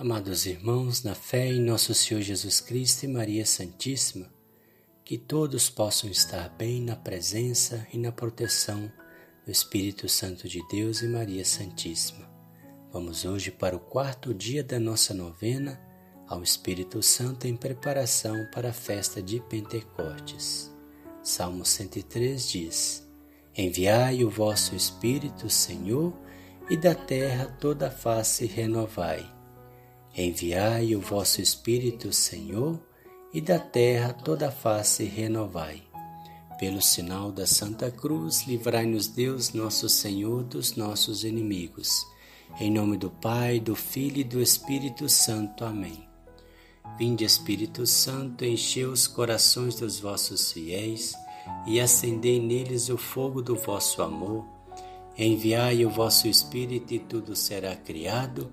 Amados irmãos, na fé em nosso Senhor Jesus Cristo e Maria Santíssima, que todos possam estar bem na presença e na proteção do Espírito Santo de Deus e Maria Santíssima. Vamos hoje para o quarto dia da nossa novena ao Espírito Santo em preparação para a festa de Pentecostes. Salmo 103 diz: Enviai o vosso Espírito, Senhor, e da terra toda a face renovai. Enviai o vosso Espírito, Senhor, e da terra toda a face renovai. Pelo sinal da Santa Cruz, livrai-nos Deus, nosso Senhor, dos nossos inimigos. Em nome do Pai, do Filho e do Espírito Santo. Amém. Vinde, Espírito Santo, enchei os corações dos vossos fiéis e acendei neles o fogo do vosso amor. Enviai o vosso Espírito e tudo será criado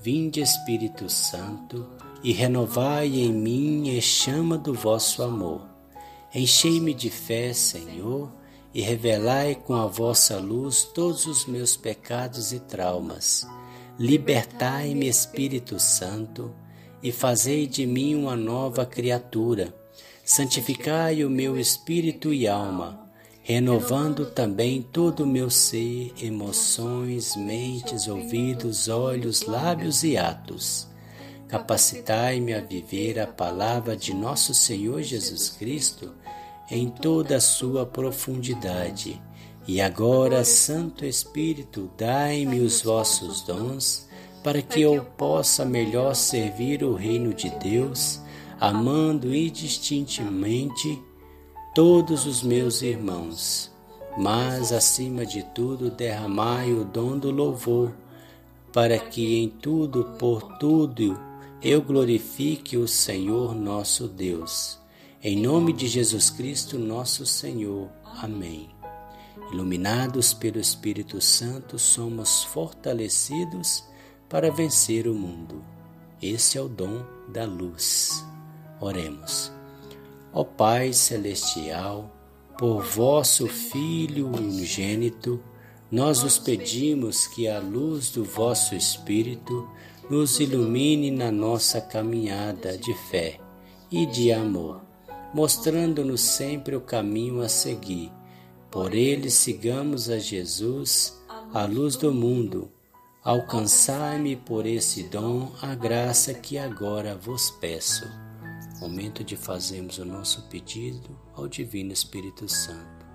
Vinde Espírito Santo, e renovai em mim a chama do vosso amor. Enchei-me de fé, Senhor, e revelai com a vossa luz todos os meus pecados e traumas. Libertai-me, Espírito Santo, e fazei de mim uma nova criatura. Santificai o meu espírito e alma, renovando também todo o meu ser, emoções, mentes, ouvidos, olhos, lábios e atos Capacitai-me a viver a palavra de nosso Senhor Jesus Cristo em toda a sua profundidade. E agora, Santo Espírito, dai-me os vossos dons, para que eu possa melhor servir o reino de Deus, amando indistintamente todos os meus irmãos. Mas, acima de tudo, derramai o dom do louvor, para que em tudo, por tudo, eu glorifique o Senhor nosso Deus. Em nome de Jesus Cristo, nosso Senhor. Amém. Iluminados pelo Espírito Santo, somos fortalecidos para vencer o mundo. Esse é o dom da luz. Oremos. Ó Pai Celestial, por vosso Filho unigênito, nós os pedimos que a luz do vosso Espírito nos ilumine na nossa caminhada de fé e de amor, mostrando-nos sempre o caminho a seguir. Por ele sigamos a Jesus, a luz do mundo. Alcançai-me por esse dom a graça que agora vos peço. Momento de fazermos o nosso pedido ao Divino Espírito Santo.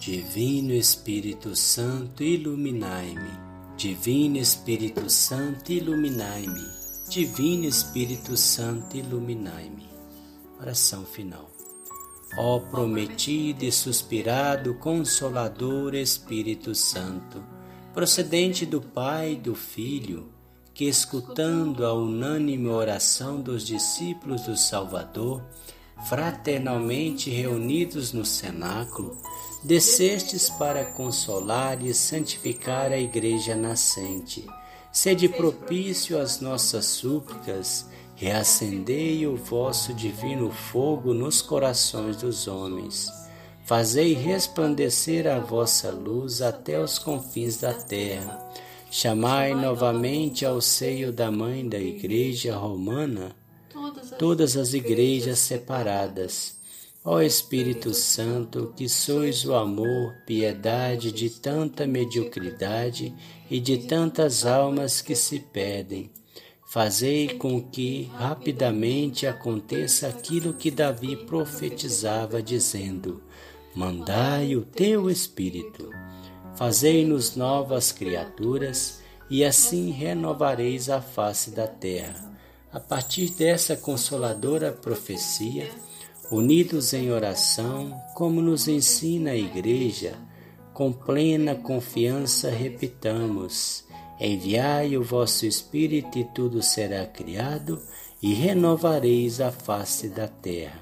Divino Espírito Santo, iluminai-me. Divino Espírito Santo, iluminai-me. Divino Espírito Santo, iluminai-me. Oração final. Ó prometido e suspirado Consolador Espírito Santo, procedente do Pai e do Filho, que escutando a unânime oração dos discípulos do Salvador, fraternalmente reunidos no cenáculo, descestes para consolar e santificar a Igreja nascente. Sede propício às nossas súplicas, reacendei o vosso divino fogo nos corações dos homens. Fazei resplandecer a vossa luz até os confins da terra. Chamai novamente ao seio da Mãe da Igreja Romana todas as igrejas separadas. Ó Espírito Santo, que sois o amor, piedade de tanta mediocridade e de tantas almas que se perdem, fazei com que rapidamente aconteça aquilo que Davi profetizava, dizendo: Mandai o teu Espírito. Fazei-nos novas criaturas, e assim renovareis a face da terra a partir dessa consoladora profecia, unidos em oração, como nos ensina a Igreja, com plena confiança repitamos: Enviai o vosso Espírito e tudo será criado, e renovareis a face da terra.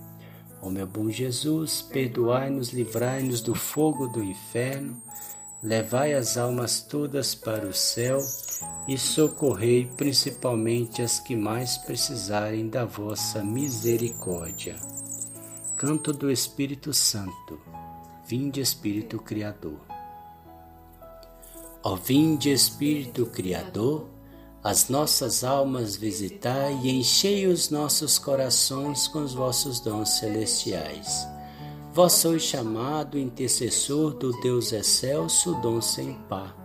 Ó meu bom Jesus, perdoai-nos, livrai-nos do fogo do inferno, levai as almas todas para o céu e socorrei principalmente as que mais precisarem da vossa misericórdia. Canto do Espírito Santo. Vinde, Espírito Criador. Ó vinde, Espírito Criador, as nossas almas visitai e enchei os nossos corações com os vossos dons celestiais. Vós sois chamado intercessor do Deus excelso, dom sem par.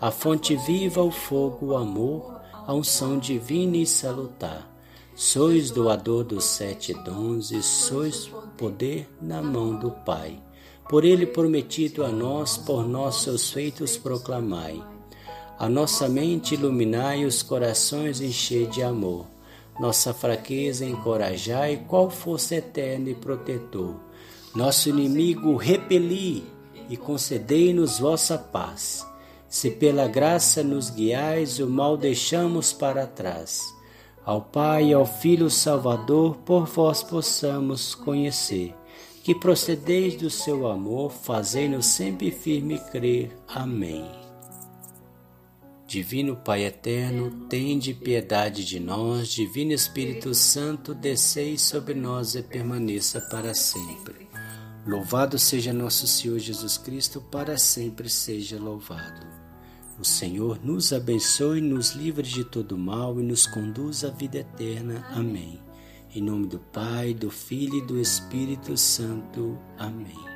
A fonte viva, o fogo, o amor, a unção divina e salutar. Sois doador dos sete dons e sois poder na mão do Pai. Por ele prometido a nós, por nossos feitos proclamai a nossa mente iluminai, os corações enchei de amor. Nossa fraqueza encorajai, qual força eterna e protetor. Nosso inimigo repeli e concedei-nos vossa paz. Se pela graça nos guiais, o mal deixamos para trás. Ao Pai e ao Filho Salvador, por vós possamos conhecer. Que procedeis do seu amor, fazei-nos sempre firme crer. Amém. Divino Pai eterno, tende piedade de nós. Divino Espírito Santo, descei sobre nós e permaneça para sempre. Louvado seja nosso Senhor Jesus Cristo, para sempre seja louvado. O Senhor nos abençoe, nos livre de todo mal e nos conduz à vida eterna. Amém. Em nome do Pai, do Filho e do Espírito Santo. Amém.